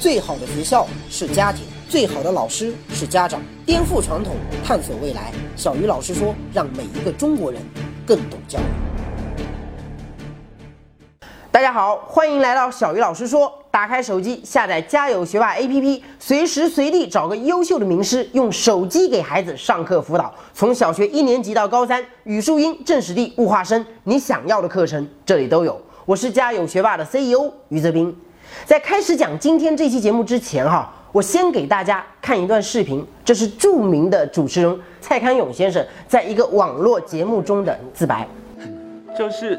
最好的学校是家庭，最好的老师是家长。颠覆传统，探索未来。小鱼老师说：“让每一个中国人更懂教育。”大家好，欢迎来到小鱼老师说。打开手机，下载家有学霸 APP，随时随地找个优秀的名师，用手机给孩子上课辅导。从小学一年级到高三，语数英、政史地、物化生，你想要的课程这里都有。我是家有学霸的 CEO 于泽斌。在开始讲今天这期节目之前，哈，我先给大家看一段视频，这是著名的主持人蔡康永先生在一个网络节目中的自白，就是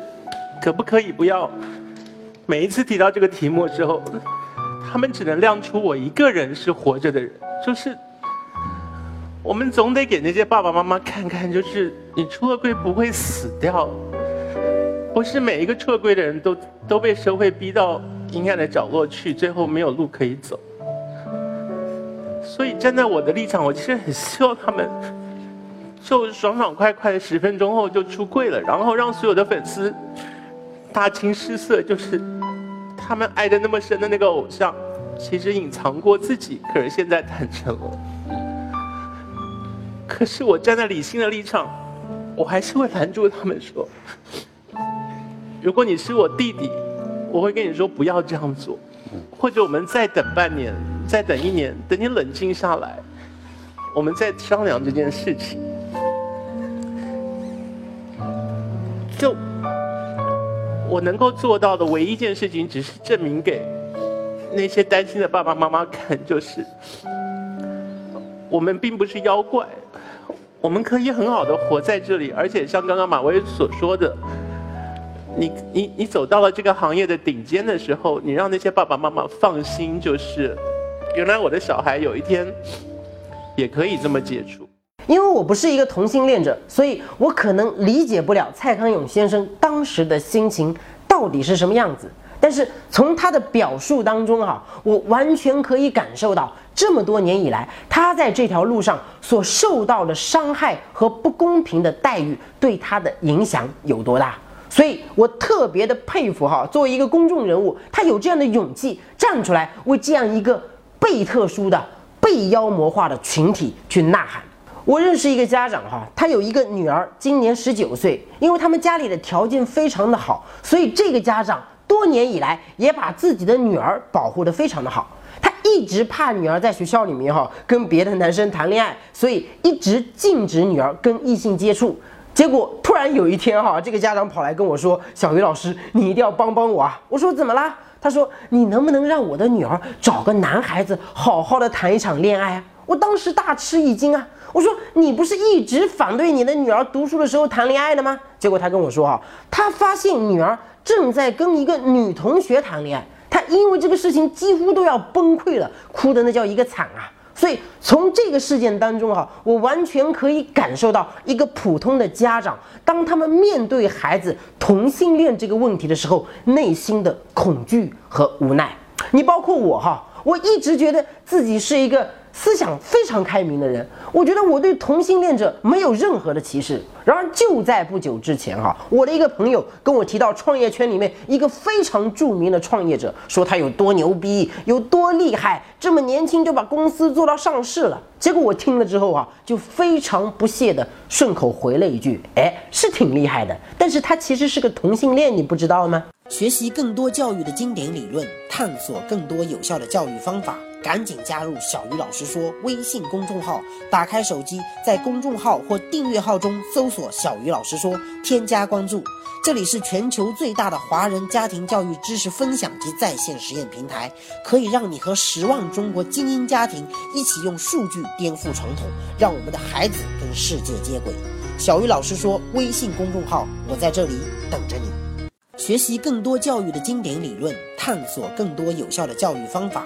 可不可以不要每一次提到这个题目的时候，他们只能亮出我一个人是活着的人，就是我们总得给那些爸爸妈妈看看，就是你出了柜不会死掉，不是每一个出了柜的人都都被社会逼到。阴暗的角落去，最后没有路可以走。所以站在我的立场，我其实很希望他们就爽爽快快的十分钟后就出柜了，然后让所有的粉丝大惊失色，就是他们爱的那么深的那个偶像，其实隐藏过自己，可是现在坦诚了。可是我站在理性的立场，我还是会拦住他们说：如果你是我弟弟。我会跟你说不要这样做，或者我们再等半年，再等一年，等你冷静下来，我们再商量这件事情。就我能够做到的唯一一件事情，只是证明给那些担心的爸爸妈妈看，就是我们并不是妖怪，我们可以很好的活在这里，而且像刚刚马威所说的。你你你走到了这个行业的顶尖的时候，你让那些爸爸妈妈放心，就是原来我的小孩有一天也可以这么接触。因为我不是一个同性恋者，所以我可能理解不了蔡康永先生当时的心情到底是什么样子。但是从他的表述当中啊，我完全可以感受到这么多年以来，他在这条路上所受到的伤害和不公平的待遇对他的影响有多大。所以我特别的佩服哈，作为一个公众人物，他有这样的勇气站出来为这样一个被特殊的、被妖魔化的群体去呐喊。我认识一个家长哈，他有一个女儿，今年十九岁，因为他们家里的条件非常的好，所以这个家长多年以来也把自己的女儿保护的非常的好。他一直怕女儿在学校里面哈跟别的男生谈恋爱，所以一直禁止女儿跟异性接触。结果突然有一天哈，这个家长跑来跟我说：“小鱼老师，你一定要帮帮我啊！”我说：“怎么啦？”他说：“你能不能让我的女儿找个男孩子，好好的谈一场恋爱啊？”我当时大吃一惊啊！我说：“你不是一直反对你的女儿读书的时候谈恋爱的吗？”结果他跟我说：“哈，他发现女儿正在跟一个女同学谈恋爱，他因为这个事情几乎都要崩溃了，哭的那叫一个惨啊！”所以从这个事件当中哈，我完全可以感受到一个普通的家长，当他们面对孩子同性恋这个问题的时候，内心的恐惧和无奈。你包括我哈，我一直觉得自己是一个。思想非常开明的人，我觉得我对同性恋者没有任何的歧视。然而就在不久之前，哈，我的一个朋友跟我提到创业圈里面一个非常著名的创业者，说他有多牛逼，有多厉害，这么年轻就把公司做到上市了。结果我听了之后啊，就非常不屑的顺口回了一句：“哎，是挺厉害的，但是他其实是个同性恋，你不知道吗？”学习更多教育的经典理论，探索更多有效的教育方法。赶紧加入小鱼老师说微信公众号，打开手机，在公众号或订阅号中搜索“小鱼老师说”，添加关注。这里是全球最大的华人家庭教育知识分享及在线实验平台，可以让你和十万中国精英家庭一起用数据颠覆传统，让我们的孩子跟世界接轨。小鱼老师说微信公众号，我在这里等着你。学习更多教育的经典理论，探索更多有效的教育方法。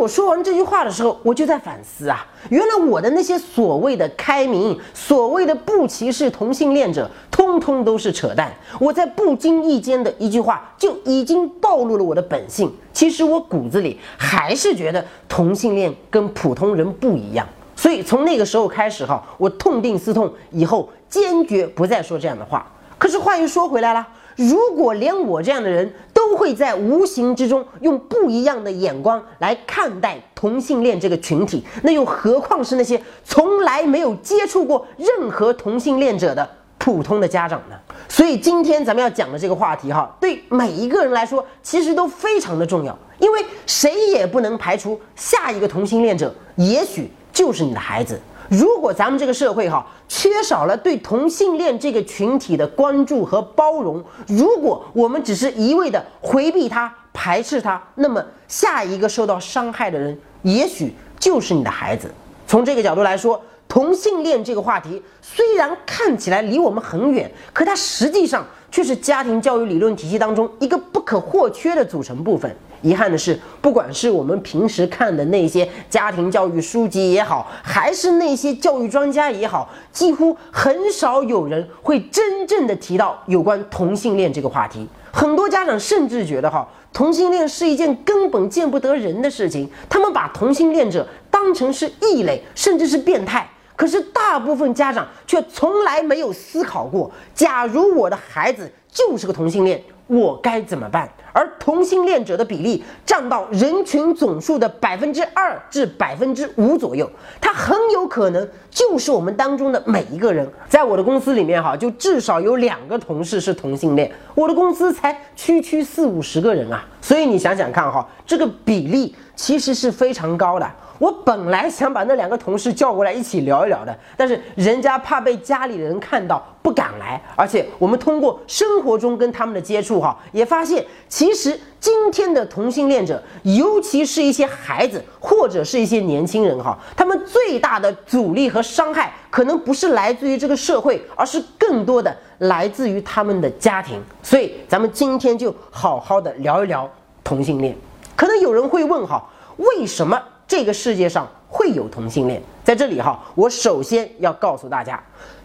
我说完这句话的时候，我就在反思啊，原来我的那些所谓的开明，所谓的不歧视同性恋者，通通都是扯淡。我在不经意间的一句话，就已经暴露了我的本性。其实我骨子里还是觉得同性恋跟普通人不一样。所以从那个时候开始哈，我痛定思痛，以后坚决不再说这样的话。可是话又说回来了。如果连我这样的人都会在无形之中用不一样的眼光来看待同性恋这个群体，那又何况是那些从来没有接触过任何同性恋者的普通的家长呢？所以今天咱们要讲的这个话题哈，对每一个人来说其实都非常的重要，因为谁也不能排除下一个同性恋者也许就是你的孩子。如果咱们这个社会哈缺少了对同性恋这个群体的关注和包容，如果我们只是一味的回避他、排斥他，那么下一个受到伤害的人也许就是你的孩子。从这个角度来说，同性恋这个话题虽然看起来离我们很远，可它实际上却是家庭教育理论体系当中一个不可或缺的组成部分。遗憾的是，不管是我们平时看的那些家庭教育书籍也好，还是那些教育专家也好，几乎很少有人会真正的提到有关同性恋这个话题。很多家长甚至觉得，哈，同性恋是一件根本见不得人的事情，他们把同性恋者当成是异类，甚至是变态。可是大部分家长却从来没有思考过，假如我的孩子就是个同性恋。我该怎么办？而同性恋者的比例占到人群总数的百分之二至百分之五左右，他很有可能就是我们当中的每一个人。在我的公司里面，哈，就至少有两个同事是同性恋。我的公司才区区四五十个人啊，所以你想想看，哈，这个比例其实是非常高的。我本来想把那两个同事叫过来一起聊一聊的，但是人家怕被家里人看到，不敢来。而且我们通过生活中跟他们的接触，哈，也发现其实今天的同性恋者，尤其是一些孩子或者是一些年轻人，哈，他们最大的阻力和伤害，可能不是来自于这个社会，而是更多的来自于他们的家庭。所以咱们今天就好好的聊一聊同性恋。可能有人会问，哈，为什么？这个世界上会有同性恋，在这里哈，我首先要告诉大家，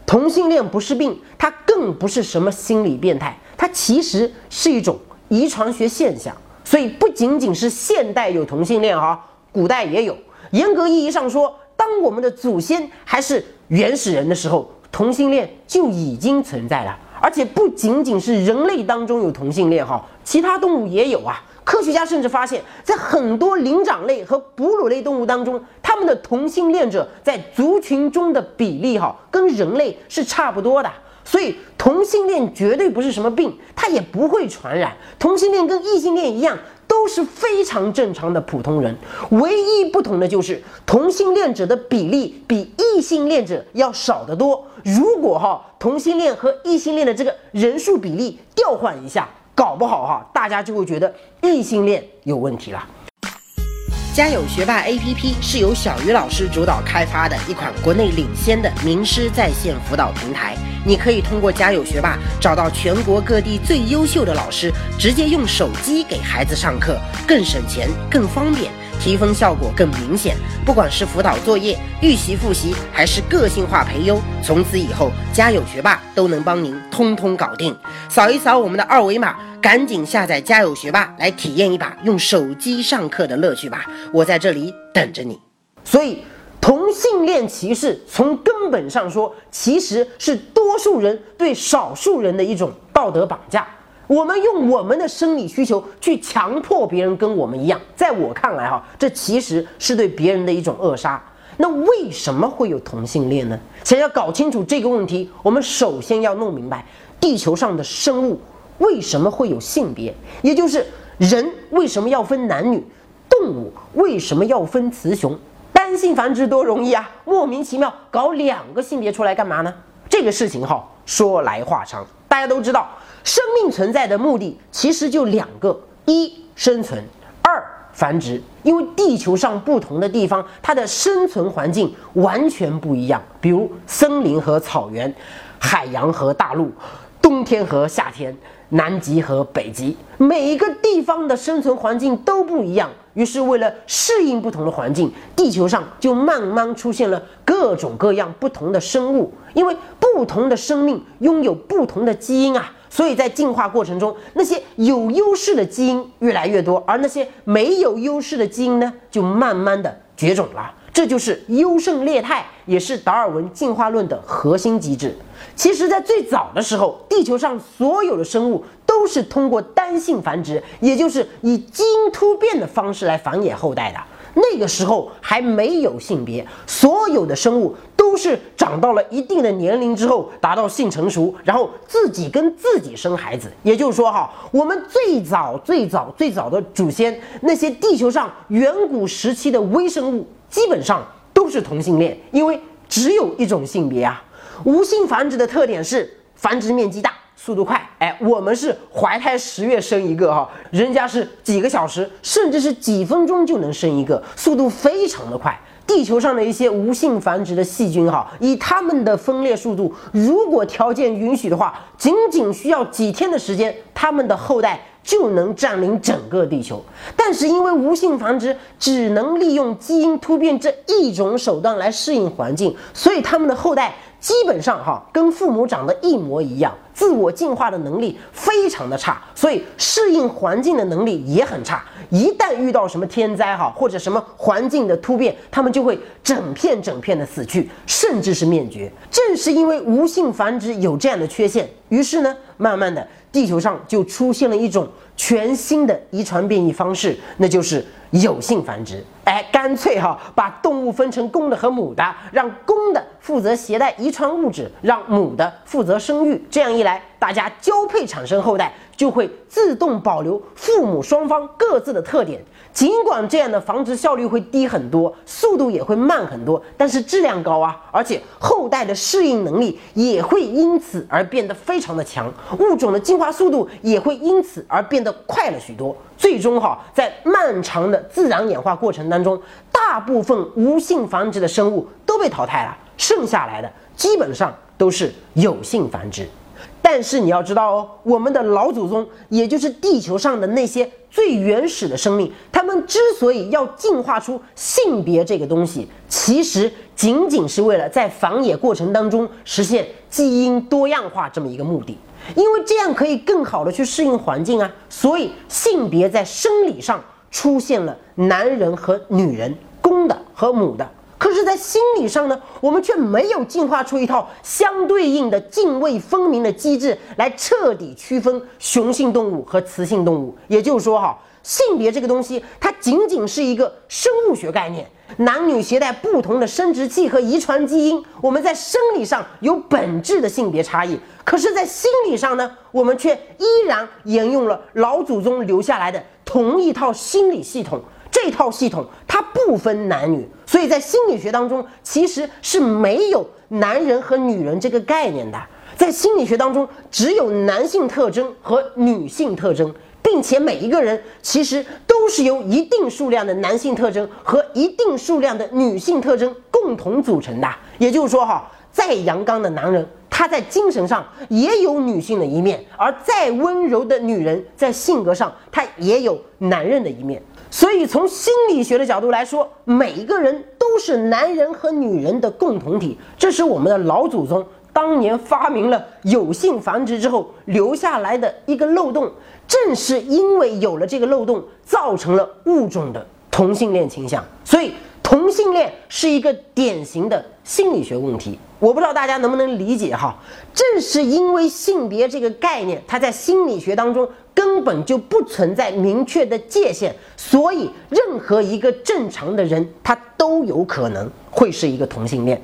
同性恋不是病，它更不是什么心理变态，它其实是一种遗传学现象。所以不仅仅是现代有同性恋哈，古代也有。严格意义上说，当我们的祖先还是原始人的时候，同性恋就已经存在了。而且不仅仅是人类当中有同性恋哈，其他动物也有啊。科学家甚至发现，在很多灵长类和哺乳类动物当中，它们的同性恋者在族群中的比例，哈，跟人类是差不多的。所以，同性恋绝对不是什么病，它也不会传染。同性恋跟异性恋一样，都是非常正常的普通人。唯一不同的就是，同性恋者的比例比异性恋者要少得多。如果哈，同性恋和异性恋的这个人数比例调换一下。搞不好哈，大家就会觉得异性恋有问题了。家有学霸 APP 是由小鱼老师主导开发的一款国内领先的名师在线辅导平台。你可以通过家有学霸找到全国各地最优秀的老师，直接用手机给孩子上课，更省钱、更方便。提分效果更明显，不管是辅导作业、预习复习，还是个性化培优，从此以后家有学霸都能帮您通通搞定。扫一扫我们的二维码，赶紧下载家有学霸来体验一把用手机上课的乐趣吧！我在这里等着你。所以，同性恋歧视从根本上说，其实是多数人对少数人的一种道德绑架。我们用我们的生理需求去强迫别人跟我们一样，在我看来，哈，这其实是对别人的一种扼杀。那为什么会有同性恋呢？想要搞清楚这个问题，我们首先要弄明白，地球上的生物为什么会有性别，也就是人为什么要分男女，动物为什么要分雌雄？单性繁殖多容易啊，莫名其妙搞两个性别出来干嘛呢？这个事情哈，说来话长，大家都知道。生命存在的目的其实就两个：一生存，二繁殖。因为地球上不同的地方，它的生存环境完全不一样。比如森林和草原，海洋和大陆，冬天和夏天，南极和北极，每一个地方的生存环境都不一样。于是为了适应不同的环境，地球上就慢慢出现了各种各样不同的生物。因为不同的生命拥有不同的基因啊，所以在进化过程中，那些有优势的基因越来越多，而那些没有优势的基因呢，就慢慢的绝种了。这就是优胜劣汰，也是达尔文进化论的核心机制。其实，在最早的时候，地球上所有的生物都是通过单性繁殖，也就是以基因突变的方式来繁衍后代的。那个时候还没有性别，所有的生物都是长到了一定的年龄之后，达到性成熟，然后自己跟自己生孩子。也就是说，哈，我们最早最早最早的祖先，那些地球上远古时期的微生物。基本上都是同性恋，因为只有一种性别啊。无性繁殖的特点是繁殖面积大、速度快。哎，我们是怀胎十月生一个哈，人家是几个小时，甚至是几分钟就能生一个，速度非常的快。地球上的一些无性繁殖的细菌哈，以它们的分裂速度，如果条件允许的话，仅仅需要几天的时间，它们的后代。就能占领整个地球，但是因为无性繁殖只能利用基因突变这一种手段来适应环境，所以他们的后代基本上哈跟父母长得一模一样，自我进化的能力非常的差，所以适应环境的能力也很差。一旦遇到什么天灾哈或者什么环境的突变，他们就会整片整片的死去，甚至是灭绝。正是因为无性繁殖有这样的缺陷，于是呢，慢慢的。地球上就出现了一种全新的遗传变异方式，那就是有性繁殖。哎，干脆哈把动物分成公的和母的，让公的负责携带遗传物质，让母的负责生育。这样一，来大家交配产生后代，就会自动保留父母双方各自的特点。尽管这样的繁殖效率会低很多，速度也会慢很多，但是质量高啊，而且后代的适应能力也会因此而变得非常的强，物种的进化速度也会因此而变得快了许多。最终哈，在漫长的自然演化过程当中，大部分无性繁殖的生物都被淘汰了，剩下来的基本上都是有性繁殖。但是你要知道哦，我们的老祖宗，也就是地球上的那些最原始的生命，他们之所以要进化出性别这个东西，其实仅仅是为了在繁衍过程当中实现基因多样化这么一个目的，因为这样可以更好的去适应环境啊。所以性别在生理上出现了男人和女人，公的和母的。可是，在心理上呢，我们却没有进化出一套相对应的泾渭分明的机制来彻底区分雄性动物和雌性动物。也就是说，哈，性别这个东西，它仅仅是一个生物学概念，男女携带不同的生殖器和遗传基因，我们在生理上有本质的性别差异。可是，在心理上呢，我们却依然沿用了老祖宗留下来的同一套心理系统。这套系统它不分男女，所以在心理学当中其实是没有男人和女人这个概念的。在心理学当中，只有男性特征和女性特征，并且每一个人其实都是由一定数量的男性特征和一定数量的女性特征共同组成的。也就是说，哈，再阳刚的男人，他在精神上也有女性的一面；而再温柔的女人，在性格上，她也有男人的一面。所以，从心理学的角度来说，每一个人都是男人和女人的共同体。这是我们的老祖宗当年发明了有性繁殖之后留下来的一个漏洞。正是因为有了这个漏洞，造成了物种的同性恋倾向。所以，同性恋是一个典型的心理学问题。我不知道大家能不能理解哈？正是因为性别这个概念，它在心理学当中。根本就不存在明确的界限，所以任何一个正常的人，他都有可能会是一个同性恋。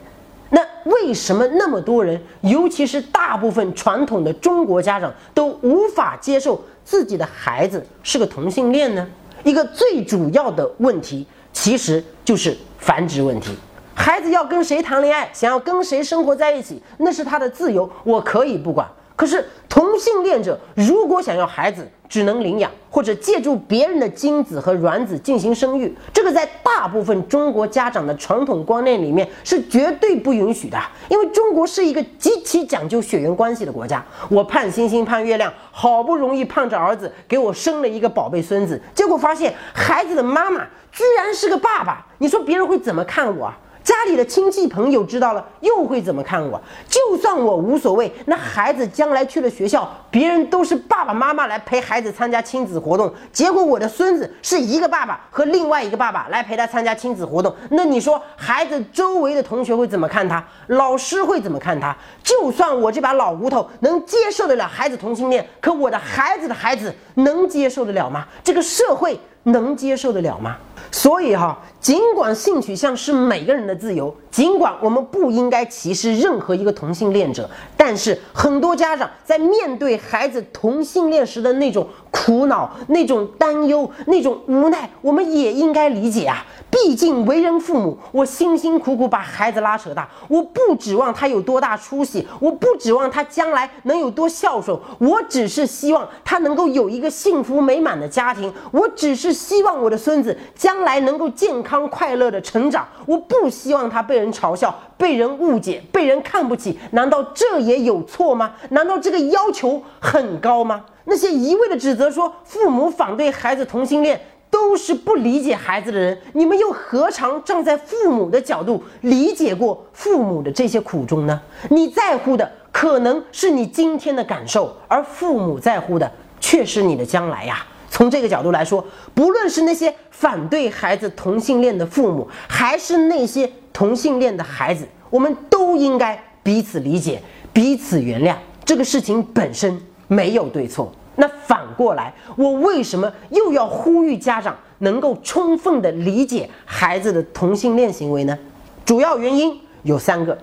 那为什么那么多人，尤其是大部分传统的中国家长，都无法接受自己的孩子是个同性恋呢？一个最主要的问题，其实就是繁殖问题。孩子要跟谁谈恋爱，想要跟谁生活在一起，那是他的自由，我可以不管。可是同性恋者如果想要孩子，只能领养或者借助别人的精子和卵子进行生育，这个在大部分中国家长的传统观念里面是绝对不允许的。因为中国是一个极其讲究血缘关系的国家，我盼星星盼月亮，好不容易盼着儿子给我生了一个宝贝孙子，结果发现孩子的妈妈居然是个爸爸，你说别人会怎么看我？家里的亲戚朋友知道了又会怎么看我？就算我无所谓，那孩子将来去了学校，别人都是爸爸妈妈来陪孩子参加亲子活动，结果我的孙子是一个爸爸和另外一个爸爸来陪他参加亲子活动，那你说孩子周围的同学会怎么看他？老师会怎么看他？就算我这把老骨头能接受得了孩子同性恋，可我的孩子的孩子能接受得了吗？这个社会能接受得了吗？所以哈，尽管性取向是每个人的自由，尽管我们不应该歧视任何一个同性恋者，但是很多家长在面对孩子同性恋时的那种苦恼、那种担忧、那种无奈，我们也应该理解啊。毕竟为人父母，我辛辛苦苦把孩子拉扯大，我不指望他有多大出息，我不指望他将来能有多孝顺，我只是希望他能够有一个幸福美满的家庭，我只是希望我的孙子将来能够健康快乐的成长，我不希望他被人嘲笑、被人误解、被人看不起，难道这也有错吗？难道这个要求很高吗？那些一味的指责说父母反对孩子同性恋。都是不理解孩子的人，你们又何尝站在父母的角度理解过父母的这些苦衷呢？你在乎的可能是你今天的感受，而父母在乎的却是你的将来呀。从这个角度来说，不论是那些反对孩子同性恋的父母，还是那些同性恋的孩子，我们都应该彼此理解、彼此原谅。这个事情本身没有对错。那反过来，我为什么又要呼吁家长能够充分的理解孩子的同性恋行为呢？主要原因有三个。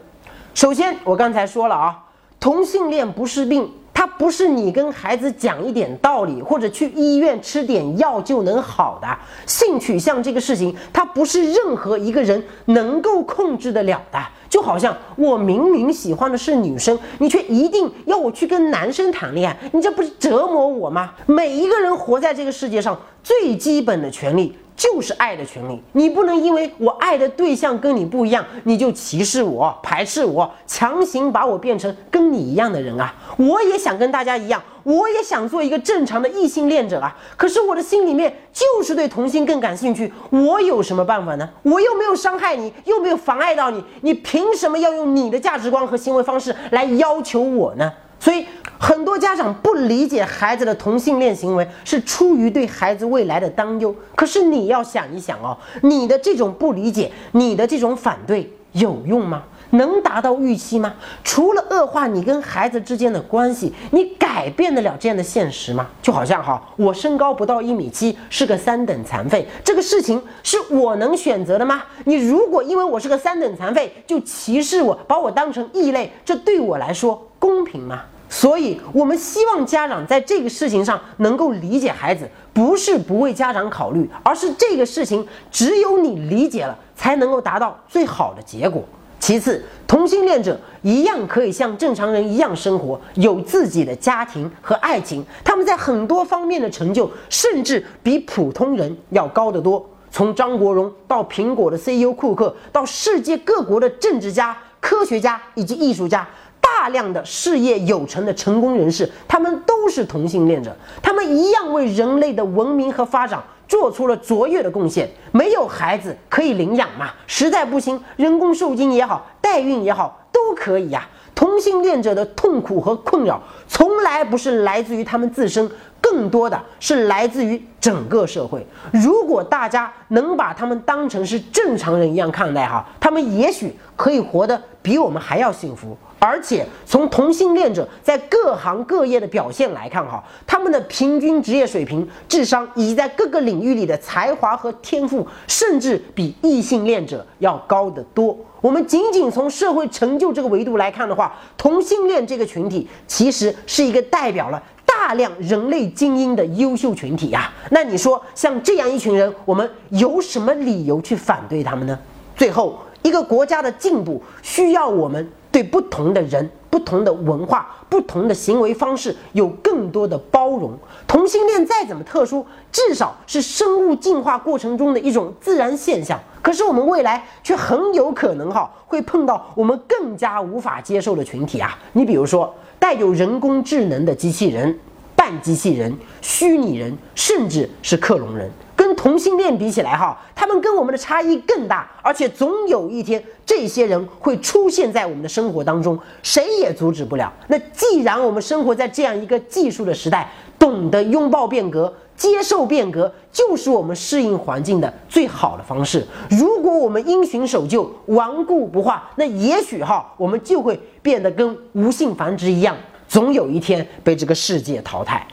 首先，我刚才说了啊，同性恋不是病。它不是你跟孩子讲一点道理，或者去医院吃点药就能好的。性取向这个事情，它不是任何一个人能够控制得了的。就好像我明明喜欢的是女生，你却一定要我去跟男生谈恋爱，你这不是折磨我吗？每一个人活在这个世界上，最基本的权利。就是爱的权利，你不能因为我爱的对象跟你不一样，你就歧视我、排斥我，强行把我变成跟你一样的人啊！我也想跟大家一样，我也想做一个正常的异性恋者啊！可是我的心里面就是对同性更感兴趣，我有什么办法呢？我又没有伤害你，又没有妨碍到你，你凭什么要用你的价值观和行为方式来要求我呢？所以。很多家长不理解孩子的同性恋行为，是出于对孩子未来的担忧。可是你要想一想哦，你的这种不理解，你的这种反对有用吗？能达到预期吗？除了恶化你跟孩子之间的关系，你改变得了这样的现实吗？就好像哈，我身高不到一米七，是个三等残废，这个事情是我能选择的吗？你如果因为我是个三等残废就歧视我，把我当成异类，这对我来说公平吗？所以，我们希望家长在这个事情上能够理解孩子，不是不为家长考虑，而是这个事情只有你理解了，才能够达到最好的结果。其次，同性恋者一样可以像正常人一样生活，有自己的家庭和爱情，他们在很多方面的成就，甚至比普通人要高得多。从张国荣到苹果的 CEO 库克，到世界各国的政治家、科学家以及艺术家。大量的事业有成的成功人士，他们都是同性恋者，他们一样为人类的文明和发展做出了卓越的贡献。没有孩子可以领养嘛？实在不行，人工受精也好，代孕也好，都可以呀。同性恋者的痛苦和困扰，从来不是来自于他们自身，更多的是来自于整个社会。如果大家能把他们当成是正常人一样看待，哈，他们也许可以活得比我们还要幸福。而且从同性恋者在各行各业的表现来看，哈，他们的平均职业水平、智商以及在各个领域里的才华和天赋，甚至比异性恋者要高得多。我们仅仅从社会成就这个维度来看的话，同性恋这个群体其实是一个代表了大量人类精英的优秀群体呀。那你说，像这样一群人，我们有什么理由去反对他们呢？最后，一个国家的进步需要我们。对不同的人不同的文化、不同的行为方式有更多的包容。同性恋再怎么特殊，至少是生物进化过程中的一种自然现象。可是我们未来却很有可能哈会碰到我们更加无法接受的群体啊！你比如说带有人工智能的机器人、半机器人、虚拟人，甚至是克隆人。同性恋比起来，哈，他们跟我们的差异更大，而且总有一天，这些人会出现在我们的生活当中，谁也阻止不了。那既然我们生活在这样一个技术的时代，懂得拥抱变革、接受变革，就是我们适应环境的最好的方式。如果我们因循守旧、顽固不化，那也许哈，我们就会变得跟无性繁殖一样，总有一天被这个世界淘汰。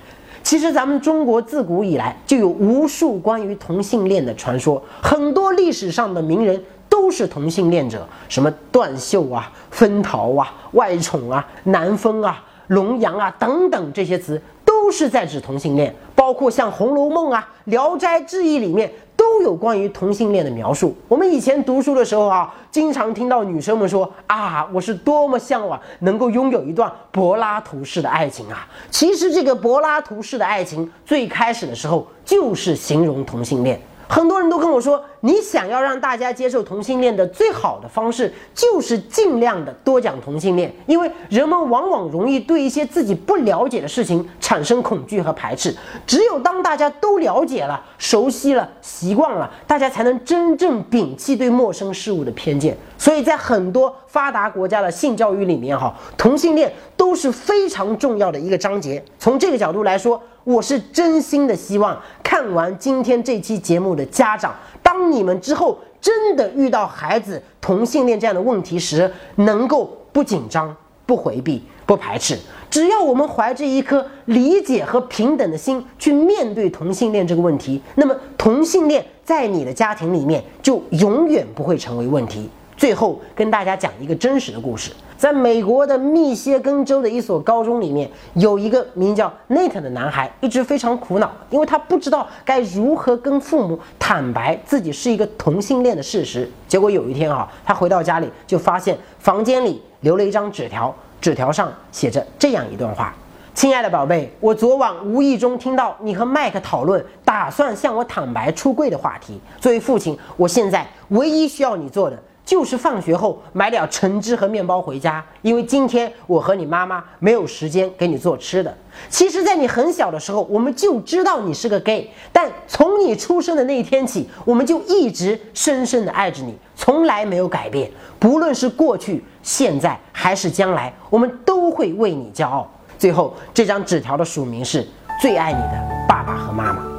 其实咱们中国自古以来就有无数关于同性恋的传说，很多历史上的名人都是同性恋者，什么段秀啊、分桃啊、外宠啊、南风啊、龙阳啊等等这些词，都是在指同性恋。包括像《红楼梦》啊、《聊斋志异》里面。都有关于同性恋的描述。我们以前读书的时候啊，经常听到女生们说啊，我是多么向往能够拥有一段柏拉图式的爱情啊。其实这个柏拉图式的爱情最开始的时候就是形容同性恋。很多人都跟我说，你想要让大家接受同性恋的最好的方式，就是尽量的多讲同性恋，因为人们往往容易对一些自己不了解的事情产生恐惧和排斥。只有当大家都了解了、熟悉了、习惯了，大家才能真正摒弃对陌生事物的偏见。所以在很多发达国家的性教育里面，哈，同性恋都是非常重要的一个章节。从这个角度来说，我是真心的希望看完今天这期节目的家长，当你们之后真的遇到孩子同性恋这样的问题时，能够不紧张、不回避、不排斥。只要我们怀着一颗理解和平等的心去面对同性恋这个问题，那么同性恋在你的家庭里面就永远不会成为问题。最后跟大家讲一个真实的故事，在美国的密歇根州的一所高中里面，有一个名叫 Nate 的男孩，一直非常苦恼，因为他不知道该如何跟父母坦白自己是一个同性恋的事实。结果有一天啊，他回到家里就发现房间里留了一张纸条，纸条上写着这样一段话：“亲爱的宝贝，我昨晚无意中听到你和麦克讨论打算向我坦白出柜的话题。作为父亲，我现在唯一需要你做的。”就是放学后买点橙汁和面包回家，因为今天我和你妈妈没有时间给你做吃的。其实，在你很小的时候，我们就知道你是个 gay，但从你出生的那一天起，我们就一直深深的爱着你，从来没有改变。不论是过去、现在还是将来，我们都会为你骄傲。最后，这张纸条的署名是最爱你的爸爸和妈妈。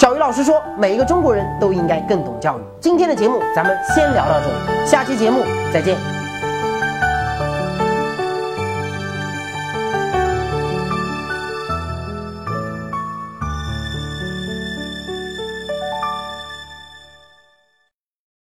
小鱼老师说：“每一个中国人都应该更懂教育。”今天的节目咱们先聊到这里，下期节目再见。